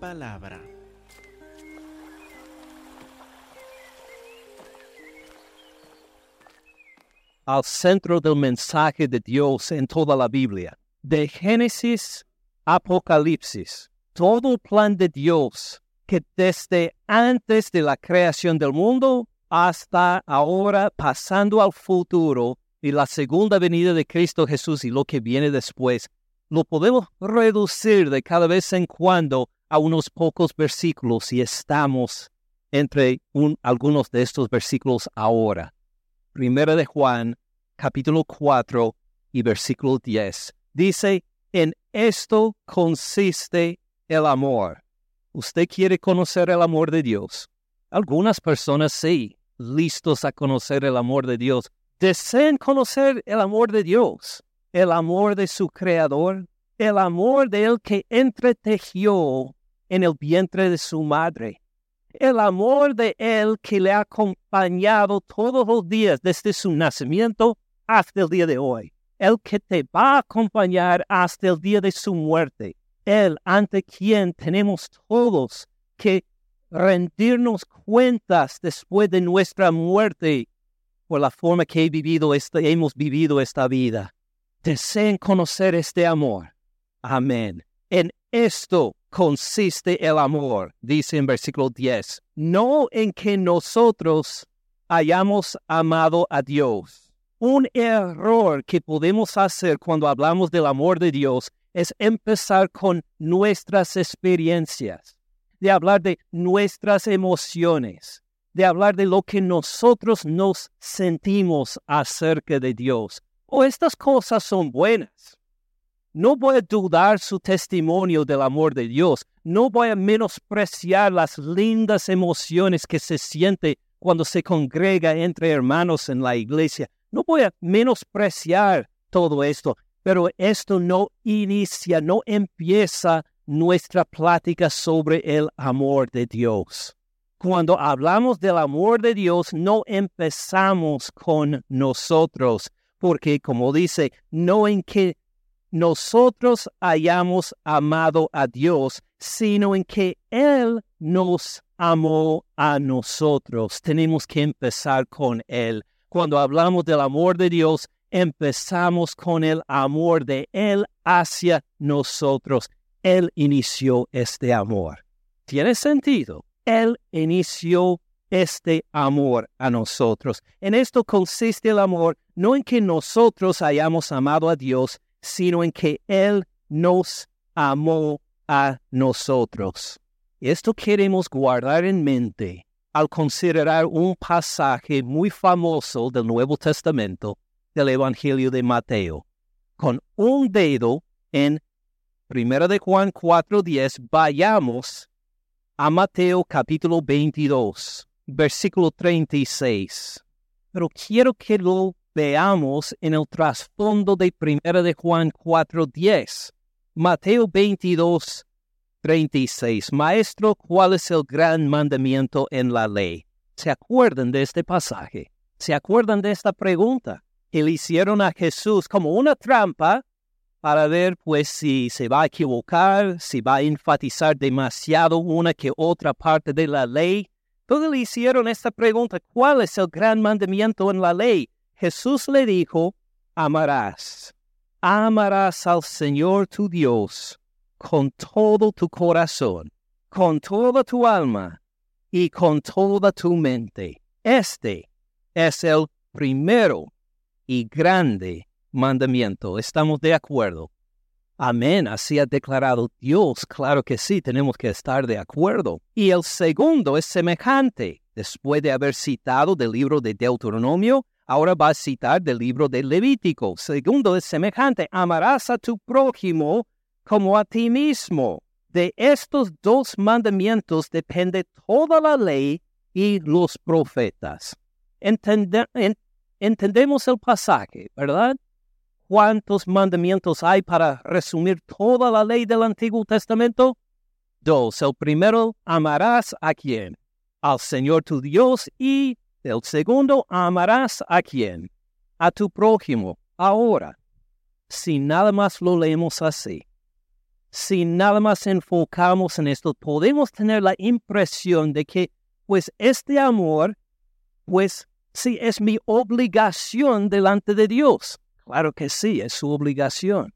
palabra. Al centro del mensaje de Dios en toda la Biblia, de Génesis a Apocalipsis, todo el plan de Dios que desde antes de la creación del mundo hasta ahora, pasando al futuro y la segunda venida de Cristo Jesús y lo que viene después, lo podemos reducir de cada vez en cuando a unos pocos versículos y estamos entre algunos de estos versículos ahora. Primera de Juan, capítulo 4 y versículo 10. Dice, en esto consiste el amor. ¿Usted quiere conocer el amor de Dios? Algunas personas sí, listos a conocer el amor de Dios, desean conocer el amor de Dios el amor de su Creador, el amor de Él que entretejió en el vientre de su madre, el amor de Él que le ha acompañado todos los días desde su nacimiento hasta el día de hoy, el que te va a acompañar hasta el día de su muerte, Él ante quien tenemos todos que rendirnos cuentas después de nuestra muerte por la forma que vivido hemos vivido esta vida deseen conocer este amor. Amén. En esto consiste el amor, dice en versículo 10, no en que nosotros hayamos amado a Dios. Un error que podemos hacer cuando hablamos del amor de Dios es empezar con nuestras experiencias, de hablar de nuestras emociones, de hablar de lo que nosotros nos sentimos acerca de Dios o estas cosas son buenas. No voy a dudar su testimonio del amor de Dios. No voy a menospreciar las lindas emociones que se siente cuando se congrega entre hermanos en la iglesia. No voy a menospreciar todo esto, pero esto no inicia, no empieza nuestra plática sobre el amor de Dios. Cuando hablamos del amor de Dios, no empezamos con nosotros, porque como dice, no en que nosotros hayamos amado a Dios, sino en que Él nos amó a nosotros. Tenemos que empezar con Él. Cuando hablamos del amor de Dios, empezamos con el amor de Él hacia nosotros. Él inició este amor. ¿Tiene sentido? Él inició este amor a nosotros. En esto consiste el amor, no en que nosotros hayamos amado a Dios, sino en que Él nos amó a nosotros. Esto queremos guardar en mente al considerar un pasaje muy famoso del Nuevo Testamento del Evangelio de Mateo. Con un dedo en 1 de Juan 4:10 vayamos a Mateo capítulo 22 versículo 36. Pero quiero que lo veamos en el trasfondo de 1 de Juan 4.10. Mateo 22, 36. Maestro, ¿cuál es el gran mandamiento en la ley? ¿Se acuerdan de este pasaje? ¿Se acuerdan de esta pregunta? Que le hicieron a Jesús como una trampa para ver pues si se va a equivocar, si va a enfatizar demasiado una que otra parte de la ley todos le hicieron esta pregunta, ¿cuál es el gran mandamiento en la ley? Jesús le dijo, amarás. Amarás al Señor tu Dios con todo tu corazón, con toda tu alma y con toda tu mente. Este es el primero y grande mandamiento. ¿Estamos de acuerdo? Amén, así ha declarado Dios. Claro que sí, tenemos que estar de acuerdo. Y el segundo es semejante. Después de haber citado del libro de Deuteronomio, ahora va a citar del libro de Levítico. Segundo es semejante. Amarás a tu prójimo como a ti mismo. De estos dos mandamientos depende toda la ley y los profetas. entendemos el pasaje, ¿verdad? ¿Cuántos mandamientos hay para resumir toda la ley del Antiguo Testamento? Dos. El primero, amarás a quién? Al Señor tu Dios y el segundo, amarás a quién? A tu prójimo. Ahora, si nada más lo leemos así, si nada más enfocamos en esto, podemos tener la impresión de que, pues, este amor, pues, sí, es mi obligación delante de Dios. Claro que sí, es su obligación.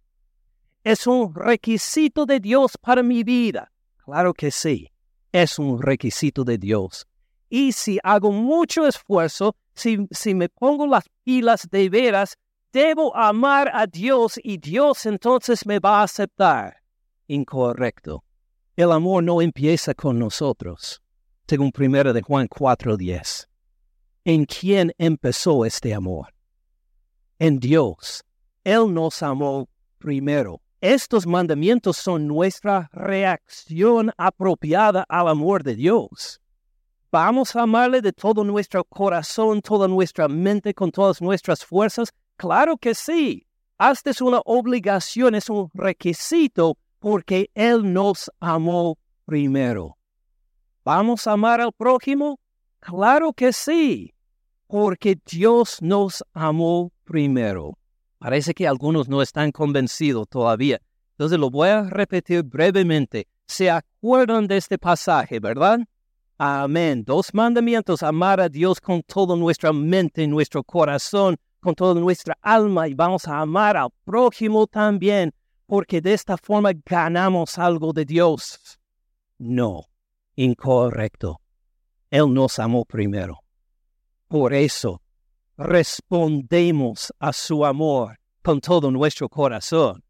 Es un requisito de Dios para mi vida. Claro que sí, es un requisito de Dios. Y si hago mucho esfuerzo, si, si me pongo las pilas de veras, debo amar a Dios y Dios entonces me va a aceptar. Incorrecto. El amor no empieza con nosotros, según 1 de Juan 4:10. ¿En quién empezó este amor? En Dios. Él nos amó primero. Estos mandamientos son nuestra reacción apropiada al amor de Dios. ¿Vamos a amarle de todo nuestro corazón, toda nuestra mente, con todas nuestras fuerzas? Claro que sí. Hasta es una obligación, es un requisito porque Él nos amó primero. ¿Vamos a amar al prójimo? Claro que sí, porque Dios nos amó primero. Parece que algunos no están convencidos todavía. Entonces lo voy a repetir brevemente. Se acuerdan de este pasaje, ¿verdad? Amén. Dos mandamientos, amar a Dios con toda nuestra mente, nuestro corazón, con toda nuestra alma y vamos a amar al prójimo también, porque de esta forma ganamos algo de Dios. No, incorrecto. Él nos amó primero. Por eso respondemos a su amor con todo nuestro corazón.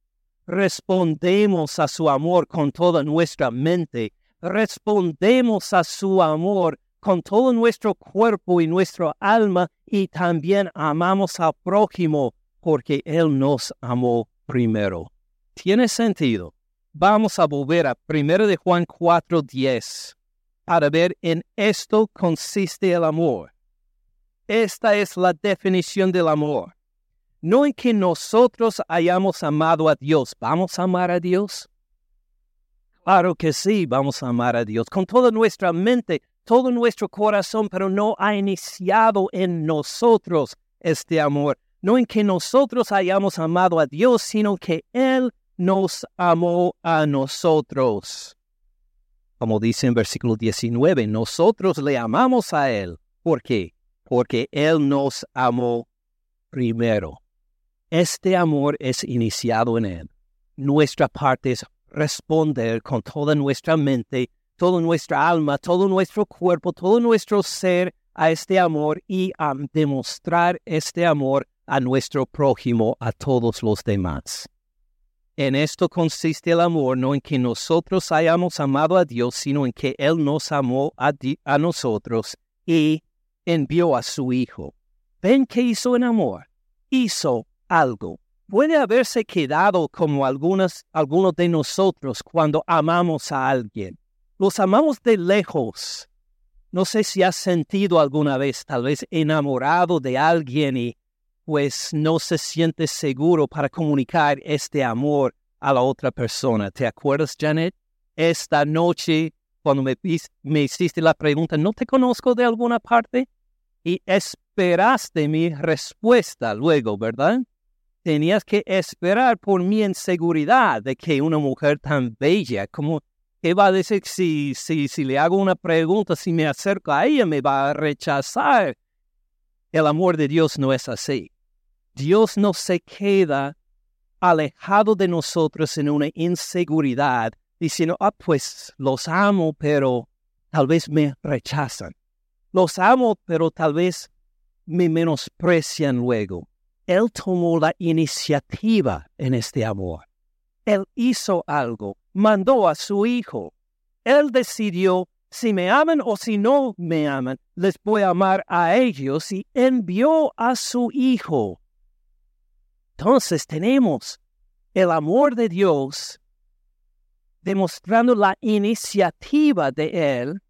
Respondemos a su amor con toda nuestra mente respondemos a su amor con todo nuestro cuerpo y nuestra alma y también amamos al prójimo porque Él nos amó primero. ¿Tiene sentido? Vamos a volver a 1 de Juan 4:10 para ver en esto consiste el amor. Esta es la definición del amor. No en que nosotros hayamos amado a Dios. ¿Vamos a amar a Dios? Claro que sí, vamos a amar a Dios con toda nuestra mente, todo nuestro corazón, pero no ha iniciado en nosotros este amor. No en que nosotros hayamos amado a Dios, sino que Él nos amó a nosotros. Como dice en versículo 19, nosotros le amamos a Él. ¿Por qué? Porque Él nos amó primero. Este amor es iniciado en Él. Nuestra parte es responder con toda nuestra mente, toda nuestra alma, todo nuestro cuerpo, todo nuestro ser a este amor y a demostrar este amor a nuestro prójimo, a todos los demás. En esto consiste el amor, no en que nosotros hayamos amado a Dios, sino en que Él nos amó a, a nosotros y envió a su Hijo. ¿Ven qué hizo en amor? Hizo algo puede haberse quedado como algunos de nosotros cuando amamos a alguien. Los amamos de lejos. No sé si has sentido alguna vez tal vez enamorado de alguien y pues no se siente seguro para comunicar este amor a la otra persona. ¿Te acuerdas, Janet? Esta noche, cuando me, me hiciste la pregunta, ¿no te conozco de alguna parte? Y esperaste mi respuesta luego, ¿verdad? Tenías que esperar por mi inseguridad de que una mujer tan bella como ¿qué va a decir si, si, si le hago una pregunta, si me acerco a ella, me va a rechazar? El amor de Dios no es así. Dios no se queda alejado de nosotros en una inseguridad, diciendo, ah, pues los amo, pero tal vez me rechazan. Los amo, pero tal vez me menosprecian luego. Él tomó la iniciativa en este amor. Él hizo algo, mandó a su hijo. Él decidió, si me aman o si no me aman, les voy a amar a ellos y envió a su hijo. Entonces tenemos el amor de Dios demostrando la iniciativa de Él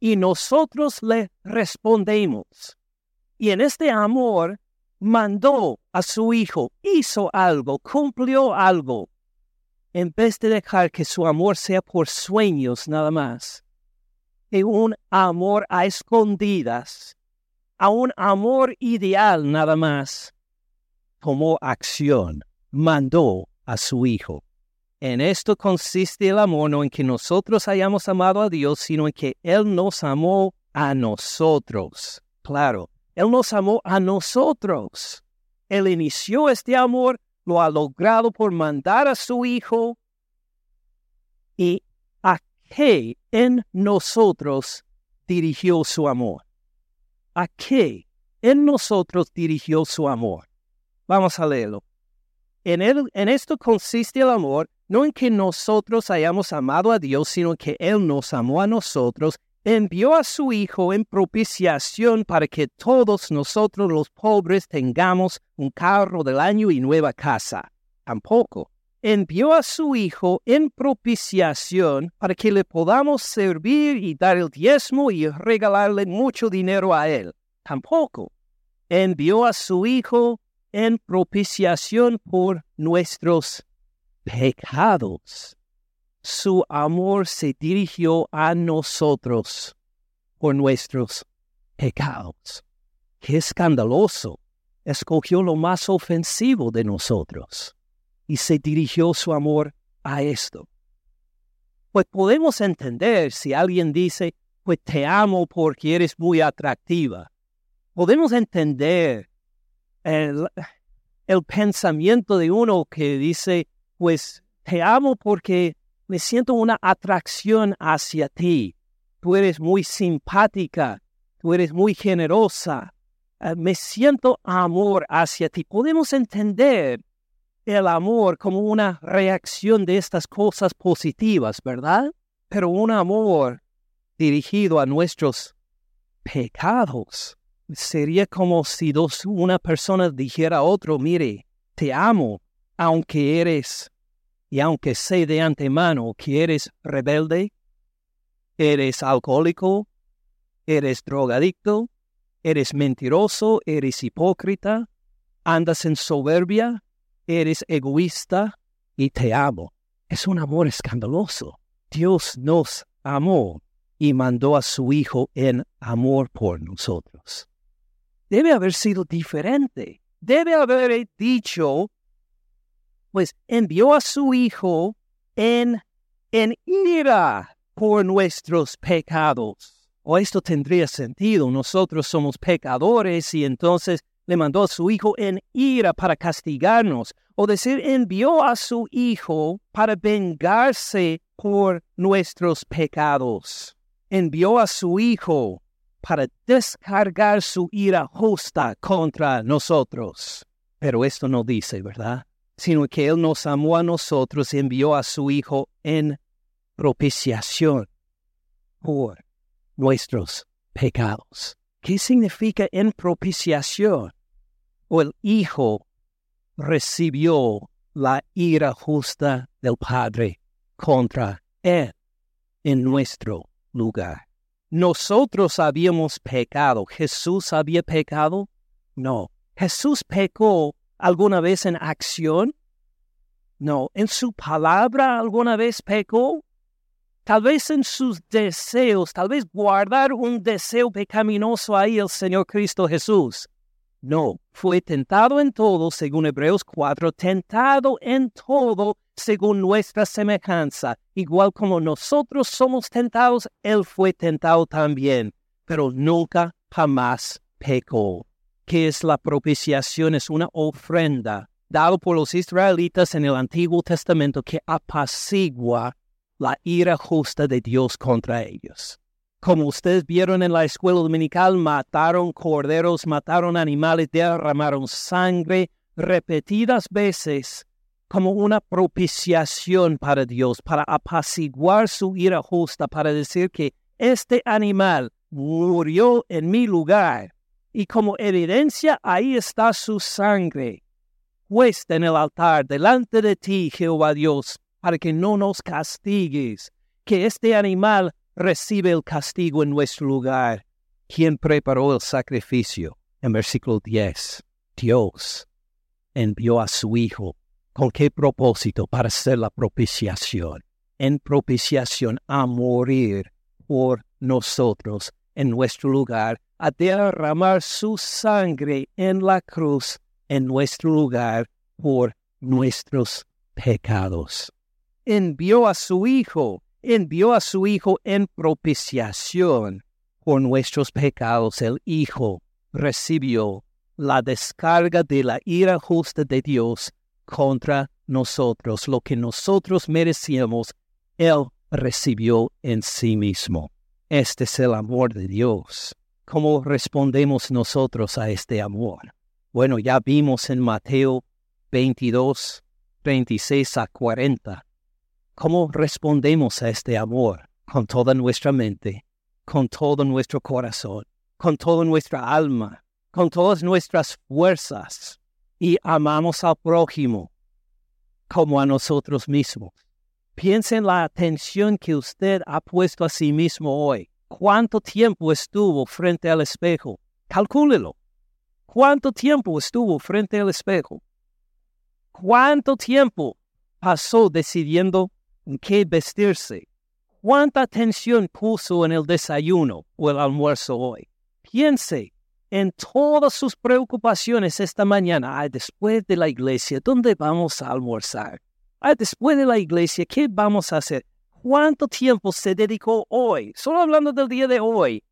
y nosotros le respondemos. Y en este amor mandó a su hijo, hizo algo, cumplió algo, en vez de dejar que su amor sea por sueños nada más, de un amor a escondidas, a un amor ideal nada más, tomó acción, mandó a su hijo, En esto consiste el amor, no en que nosotros hayamos amado a Dios, sino en que Él nos amó a nosotros. Claro, Él nos amó a nosotros. Él inició este amor, lo ha logrado por mandar a su Hijo. ¿Y a qué en nosotros dirigió su amor? ¿A qué en nosotros dirigió su amor? Vamos a leerlo. En, en esto consiste el amor, no en que nosotros hayamos amado a Dios, sino que Él nos amó a nosotros, envió a su Hijo en propiciación para que todos nosotros los pobres tengamos un carro del año y nueva casa. Tampoco. Envió a su Hijo en propiciación para que le podamos servir y dar el diezmo y regalarle mucho dinero a Él. Tampoco. Envió a su Hijo en propiciación por nuestros pecados. Su amor se dirigió a nosotros por nuestros pecados. Qué escandaloso. Escogió lo más ofensivo de nosotros y se dirigió su amor a esto. Pues podemos entender si alguien dice, pues te amo porque eres muy atractiva. Podemos entender el, el pensamiento de uno que dice, pues te amo porque me siento una atracción hacia ti. Tú eres muy simpática, tú eres muy generosa. Eh, me siento amor hacia ti. Podemos entender el amor como una reacción de estas cosas positivas, ¿verdad? Pero un amor dirigido a nuestros pecados sería como si dos, una persona dijera a otro, mire, te amo, aunque eres, y aunque sé de antemano que eres rebelde, eres alcohólico, eres drogadicto, eres mentiroso, eres hipócrita, andas en soberbia, eres egoísta y te amo. Es un amor escandaloso. Dios nos amó y mandó a su Hijo en amor por nosotros debe haber sido diferente. Debe haber dicho, pues envió a su Hijo en, en ira por nuestros pecados. O esto tendría sentido. Nosotros somos pecadores y entonces le mandó a su Hijo en ira para castigarnos. O decir, envió a su Hijo para vengarse por nuestros pecados. Envió a su Hijo para descargar su ira justa contra nosotros. Pero esto no dice, ¿verdad? Sino que Él nos amó a nosotros y envió a su Hijo en propiciación por nuestros pecados. ¿Qué significa en propiciación? O el Hijo recibió la ira justa del Padre contra Él en nuestro lugar. Nosotros habíamos pecado. ¿Jesús había pecado? No. ¿Jesús pecó alguna vez en acción? No. ¿En su palabra alguna vez pecó? Tal vez en sus deseos, tal vez guardar un deseo pecaminoso ahí el Señor Cristo Jesús. No, fue tentado en todo, según Hebreos 4, tentado en todo según nuestra semejanza, igual como nosotros somos tentados, Él fue tentado también, pero nunca jamás pecó. ¿Qué es la propiciación? Es una ofrenda dada por los israelitas en el Antiguo Testamento que apacigua la ira justa de Dios contra ellos. Como ustedes vieron en la escuela dominical, mataron corderos, mataron animales, derramaron sangre repetidas veces como una propiciación para Dios, para apaciguar su ira justa, para decir que este animal murió en mi lugar y como evidencia ahí está su sangre puesta en el altar delante de ti, Jehová Dios, para que no nos castigues, que este animal recibe el castigo en nuestro lugar. ¿Quién preparó el sacrificio? En versículo 10, Dios envió a su Hijo. ¿Con qué propósito? Para hacer la propiciación. En propiciación a morir por nosotros en nuestro lugar, a derramar su sangre en la cruz en nuestro lugar por nuestros pecados. envió a su Hijo, envió a su Hijo en propiciación por nuestros pecados. El Hijo recibió la descarga de la ira justa de Dios contra nosotros. Lo que nosotros merecíamos, Él recibió en sí mismo. Este es el amor de Dios. ¿Cómo respondemos nosotros a este amor? Bueno, ya vimos en Mateo 22, 26 a 40. ¿Cómo respondemos a este amor? Con toda nuestra mente, con todo nuestro corazón, con toda nuestra alma, con todas nuestras fuerzas y amamos al prójimo como a nosotros mismos. Piense en la atención que usted ha puesto a sí mismo hoy. ¿Cuánto tiempo estuvo frente al espejo? Calcúlelo. ¿Cuánto tiempo estuvo frente al espejo? ¿Cuánto tiempo pasó decidiendo en qué vestirse? ¿Cuánta atención puso en el desayuno o el almuerzo hoy? Piense en todas sus preocupaciones esta mañana. después de la iglesia, ¿dónde vamos a almorzar? después de la iglesia, ¿qué vamos a hacer? ¿Cuánto tiempo se dedicó hoy? Solo hablando del día de hoy,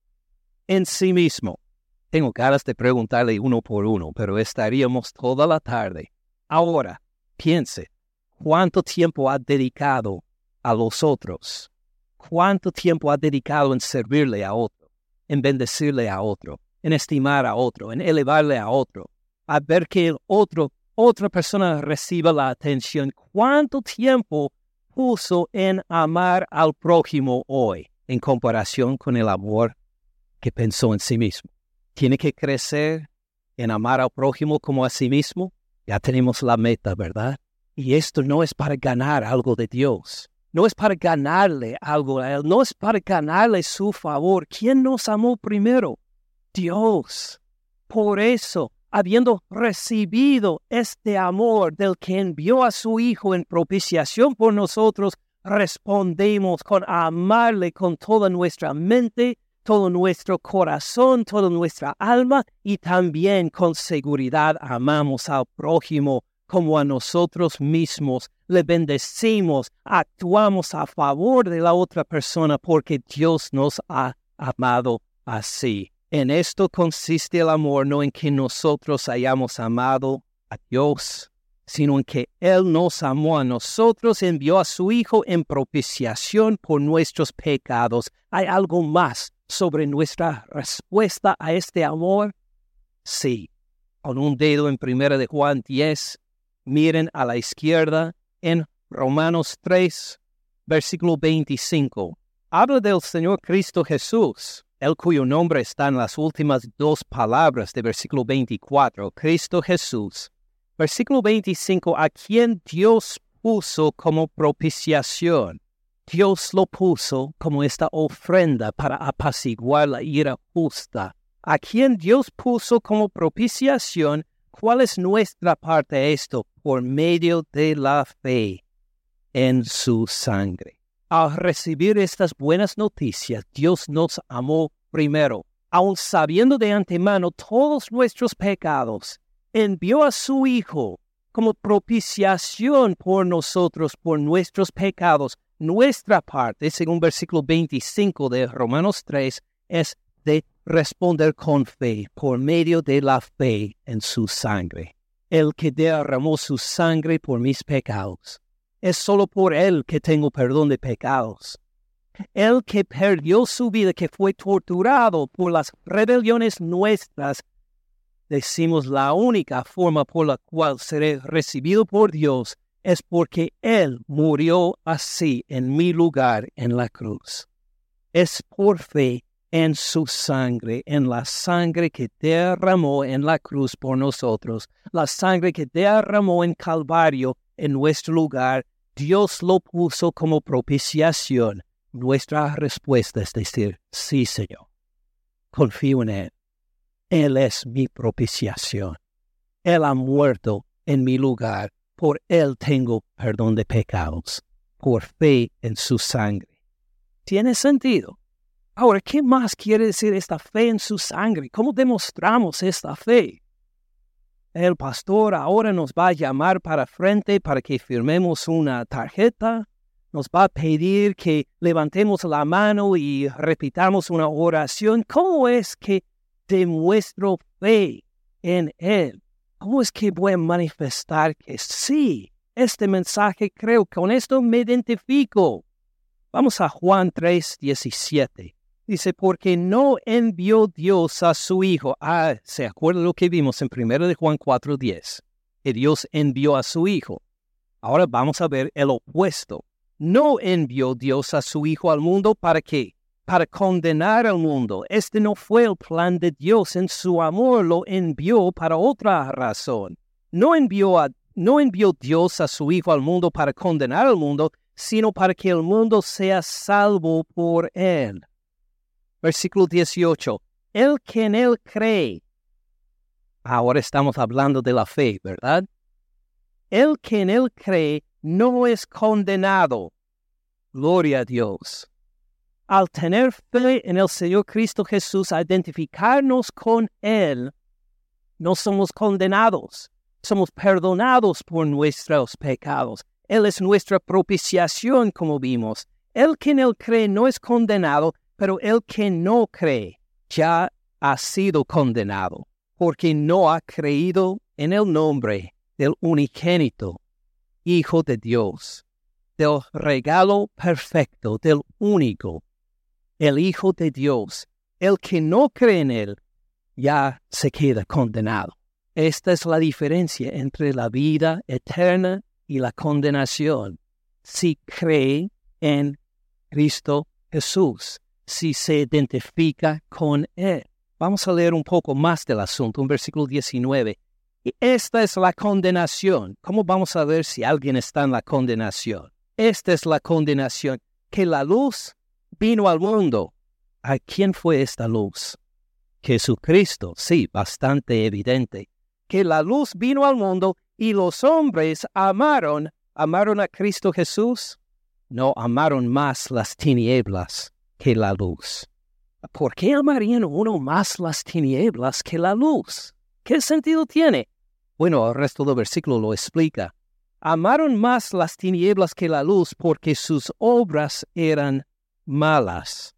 en sí mismo. Tengo ganas de preguntarle uno por uno, pero estaríamos toda la tarde. Ahora, piense, ¿cuánto tiempo ha dedicado a los otros? ¿Cuánto tiempo ha dedicado en servirle a otro, en bendecirle a otro? en estimar a otro, en elevarle a otro, a ver que el otro, otra persona reciba la atención. ¿Cuánto tiempo puso en amar al prójimo hoy en comparación con el amor que pensó en sí mismo? Tiene que crecer en amar al prójimo como a sí mismo. Ya tenemos la meta, ¿verdad? Y esto no es para ganar algo de Dios. No es para ganarle algo a Él. No es para ganarle su favor. ¿Quién nos amó primero? Dios. Por eso, habiendo recibido este amor del que envió a su Hijo en propiciación por nosotros, respondemos con amarle con toda nuestra mente, todo nuestro corazón, toda nuestra alma y también con seguridad amamos al prójimo como a nosotros mismos. Le bendecimos, actuamos a favor de la otra persona porque Dios nos ha amado así. En esto consiste el amor, no en que nosotros hayamos amado a Dios, sino en que Él nos amó a nosotros, envió a su Hijo en propiciación por nuestros pecados. ¿Hay algo más sobre nuestra respuesta a este amor? Sí. Con un dedo en primera de Juan 10, miren a la izquierda en Romanos 3, versículo 25. Habla del Señor Cristo Jesús el cuyo nombre está en las últimas dos palabras de versículo 24, Cristo Jesús. Versículo 25, a quien Dios puso como propiciación. Dios lo puso como esta ofrenda para apaciguar la ira justa. A quien Dios puso como propiciación, ¿cuál es nuestra parte de esto? Por medio de la fe en su sangre. Al recibir estas buenas noticias, Dios nos amó primero, aun sabiendo de antemano todos nuestros pecados, envió a su Hijo como propiciación por nosotros, por nuestros pecados. Nuestra parte, según versículo 25 de Romanos 3, es de responder con fe, por medio de la fe en su sangre. El que derramó su sangre por mis pecados es solo por Él que tengo perdón de pecados. El que perdió su vida, que fue torturado por las rebeliones nuestras, decimos la única forma por la cual seré recibido por Dios es porque Él murió así en mi lugar en la cruz. Es por fe en su sangre, en la sangre que derramó en la cruz por nosotros, la sangre que derramó en Calvario en nuestro lugar, Dios lo puso como propiciación. Nuestra respuesta es decir, sí, Señor. Confío en Él. Él es mi propiciación. Él ha muerto en mi lugar. Por Él tengo perdón de pecados. Por fe en su sangre. ¿Tiene sentido? Ahora, ¿qué más quiere decir esta fe en su sangre? ¿Cómo demostramos esta fe? El pastor ahora nos va a llamar para frente para que firmemos una tarjeta nos va a pedir que levantemos la mano y repitamos una oración. ¿Cómo es que demuestro fe en Él? ¿Cómo es que voy a manifestar que sí, este mensaje creo que con esto me identifico? Vamos a Juan 3, 17. Dice, porque no envió Dios a su Hijo. Ah, ¿se acuerda lo que vimos en 1 de Juan 4, 10? Que Dios envió a su Hijo. Ahora vamos a ver el opuesto. No envió Dios a su Hijo al mundo para qué? Para condenar al mundo. Este no fue el plan de Dios. En su amor lo envió para otra razón. No envió, a, no envió Dios a su Hijo al mundo para condenar al mundo, sino para que el mundo sea salvo por él. Versículo 18. El que en él cree. Ahora estamos hablando de la fe, ¿verdad? El que en él cree no es condenado. Gloria a Dios. Al tener fe en el Señor Cristo Jesús, identificarnos con Él, no somos condenados, somos perdonados por nuestros pecados. Él es nuestra propiciación, como vimos. El que en Él cree no es condenado, pero el que no cree ya ha sido condenado, porque no ha creído en el nombre del unigénito Hijo de Dios, del regalo perfecto, del único, el Hijo de Dios. El que no cree en Él ya se queda condenado. Esta es la diferencia entre la vida eterna y la condenación. Si cree en Cristo Jesús, si se identifica con Él. Vamos a leer un poco más del asunto, un versículo 19. Y esta es la condenación. ¿Cómo vamos a ver si alguien está en la condenación? Esta es la condenación, que la luz vino al mundo. ¿A quién fue esta luz? Jesucristo, sí, bastante evidente. Que la luz vino al mundo y los hombres amaron, amaron a Cristo Jesús. No amaron más las tinieblas que la luz. ¿Por qué amarían uno más las tinieblas que la luz? ¿Qué sentido tiene? Bueno, el resto del versículo lo explica. Amaron más las tinieblas que la luz porque sus obras eran malas.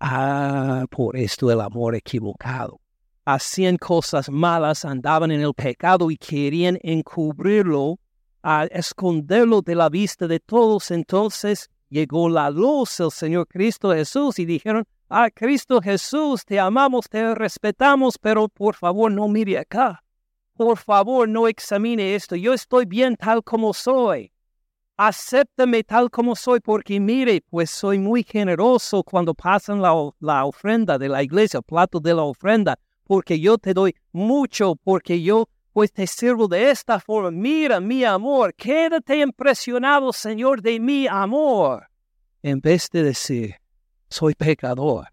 Ah, por esto el amor equivocado. Hacían cosas malas, andaban en el pecado y querían encubrirlo, a esconderlo de la vista de todos. Entonces llegó la luz, el Señor Cristo Jesús, y dijeron, ah, Cristo Jesús, te amamos, te respetamos, pero por favor no mire acá por favor no examine esto, yo estoy bien tal como soy. Acéptame tal como soy, porque mire, pues soy muy generoso cuando pasan la, la ofrenda de la iglesia, el plato de la ofrenda, porque yo te doy mucho, porque yo pues te sirvo de esta forma. Mira mi amor, quédate impresionado, Señor, de mi amor. En vez de decir, soy pecador,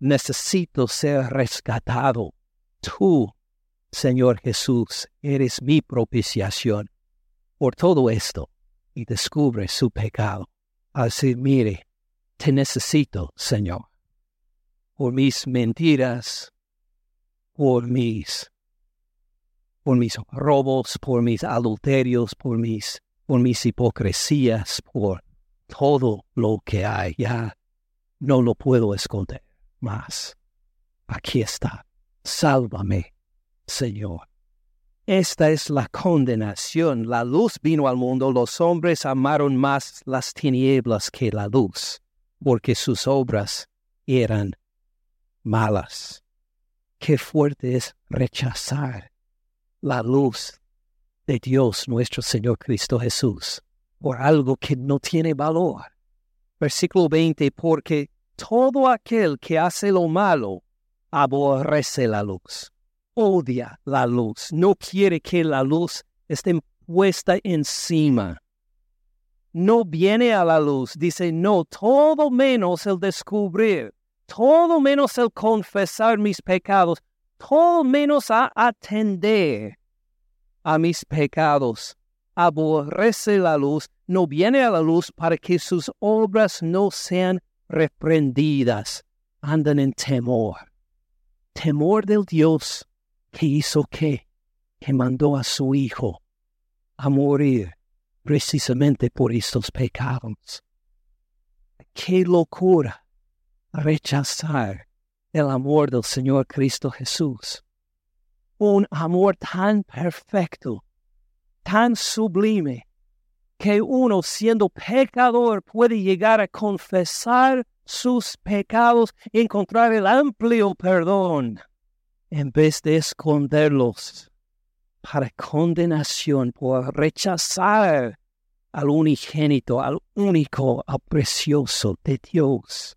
necesito ser rescatado. Tú Señor Jesús, eres mi propiciación por todo esto y descubre su pecado. Así, mire, te necesito, Señor, por mis mentiras, por mis, por mis robos, por mis adulterios, por mis, por mis hipocresías, por todo lo que hay. Ya no lo puedo esconder más. Aquí está. Sálvame Señor. Esta es la condenación. La luz vino al mundo, los hombres amaron más las tinieblas que la luz, porque sus obras eran malas. Qué fuerte es rechazar la luz de Dios nuestro Señor Cristo Jesús por algo que no tiene valor. Versículo 20, porque todo aquel que hace lo malo aborrece la luz odia la luz, no quiere que la luz esté puesta encima. No viene a la luz, dice, no, todo menos el descubrir, todo menos el confesar mis pecados, menos a atender a mis pecados. Aborrece la luz, no viene a la luz para que sus obras no sean reprendidas. Andan en temor. Temor del Dios que hizo qué? Que mandó a su Hijo a morir precisamente por estos pecados. Qué locura rechazar el amor del Señor Cristo Jesús. Un amor tan perfecto, tan sublime, que uno siendo pecador puede llegar a confesar sus pecados y encontrar el amplio perdón en vez de esconderlos para condenación por rechazar al unigénito, al único, al precioso de Dios.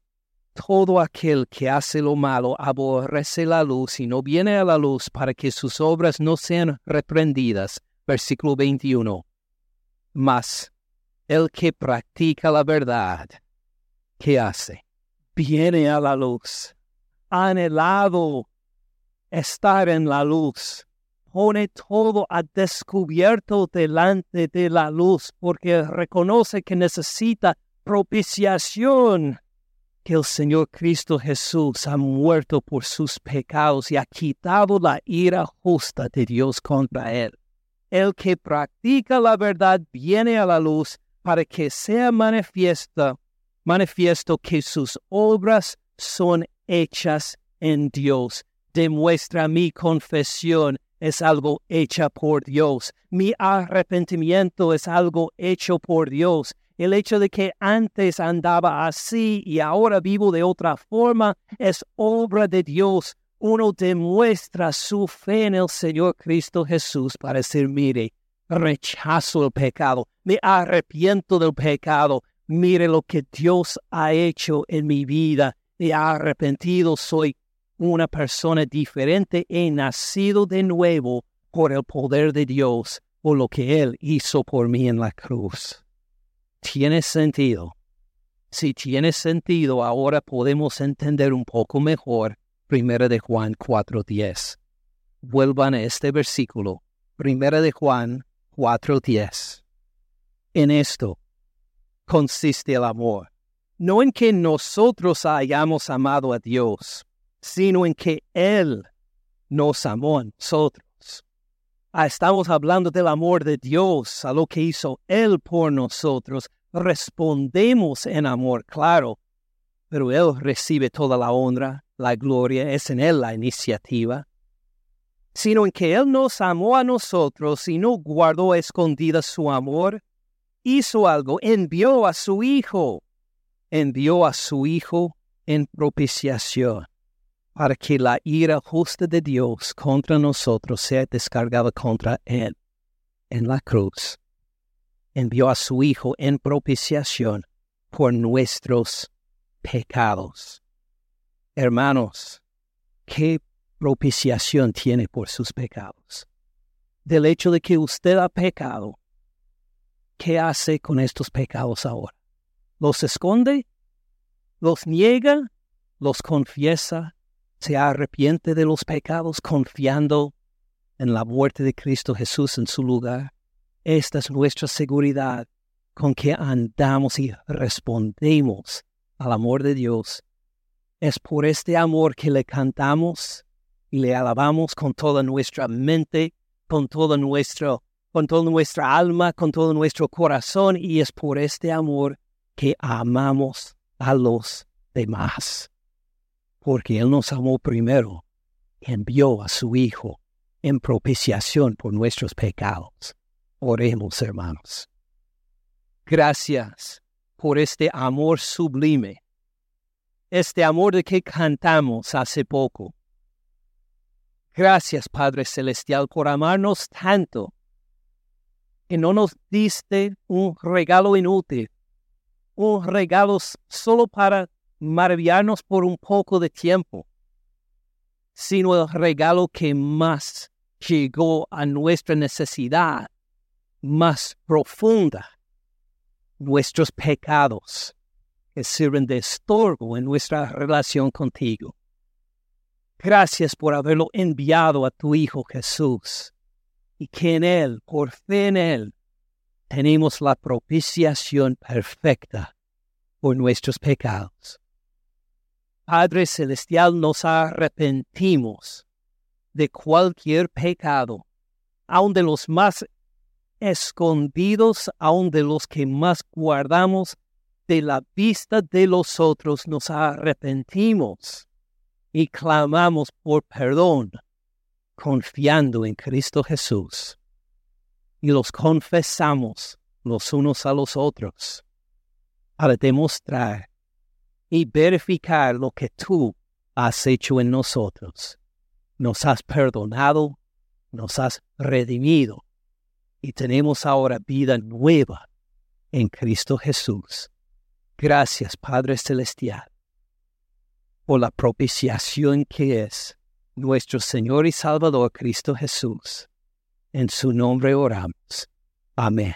Todo aquel que hace lo malo aborrece la luz y no viene a la luz para que sus obras no sean reprendidas. Versículo 21. Mas el que practica la verdad, ¿qué hace? Viene a la luz, anhelado estar en la luz, pone todo a descubierto delante de la luz porque reconoce que necesita propiciación, que el Señor Cristo Jesús ha muerto por sus pecados y ha quitado la ira justa de Dios contra él. El que practica la verdad viene a la luz para que sea manifiesta, manifiesto que sus obras son hechas en Dios. Demuestra mi confesión es algo hecha por Dios. Mi arrepentimiento es algo hecho por Dios. El hecho de que antes andaba así y ahora vivo de otra forma es obra de Dios. Uno demuestra su fe en el Señor Cristo Jesús para decir, mire, rechazo el pecado, me arrepiento del pecado, mire lo que Dios ha hecho en mi vida, he arrepentido, soy una persona diferente, he nacido de nuevo por el poder de Dios, por lo que Él hizo por mí en la cruz. Tiene sentido. Si tiene sentido, ahora podemos entender un poco mejor Primera de Juan 4.10. Vuelvan a este versículo. Primera de Juan 4.10. En esto consiste el amor. No en que nosotros hayamos amado a Dios, sino en que Él nos amó a nosotros. Ah, estamos hablando del amor de Dios, a lo que hizo Él por nosotros. Respondemos en amor, claro, pero Él recibe toda la honra, la gloria, es en Él la iniciativa. Sino en que Él nos amó a nosotros y no guardó escondida su amor, hizo algo, envió a su Hijo, envió a su Hijo en propiciación para que la ira justa de Dios contra nosotros sea descargada contra Él en la cruz. Envió a su Hijo en propiciación por nuestros pecados. Hermanos, ¿qué propiciación tiene por sus pecados? Del hecho de que usted ha pecado, ¿qué hace con estos pecados ahora? ¿Los esconde? ¿Los niega? ¿Los confiesa? Se arrepiente de los pecados confiando en la muerte de Cristo Jesús en su lugar. Esta es nuestra seguridad con que andamos y respondemos al amor de Dios. Es por este amor que le cantamos y le alabamos con toda nuestra mente, con toda nuestro, con toda nuestra alma, con todo nuestro corazón, y es por este amor que amamos a los demás porque Él nos amó primero, envió a su Hijo en propiciación por nuestros pecados. Oremos, hermanos. Gracias por este amor sublime, este amor de que cantamos hace poco. Gracias, Padre Celestial, por amarnos tanto, que no nos diste un regalo inútil, un regalo solo para maravillarnos por un poco de tiempo, sino el regalo que más llegó a nuestra necesidad más profunda, nuestros pecados que sirven de estorbo en nuestra relación contigo. Gracias por haberlo enviado a tu Hijo Jesús y que en Él, por fe en Él, tenemos la propiciación perfecta por nuestros pecados. Padre Celestial, nos arrepentimos de cualquier pecado, aun de los más escondidos, aun de los que más guardamos de la vista de los otros nos arrepentimos y clamamos por perdón, confiando en Cristo Jesús. Y los confesamos los unos a los otros para demostrar y verificar lo que tú has hecho en nosotros. Nos has perdonado, nos has redimido y tenemos ahora vida nueva en Cristo Jesús. Gracias, Padre Celestial, por la propiciación que es nuestro Señor y Salvador Cristo Jesús. En su nombre oramos. Amén.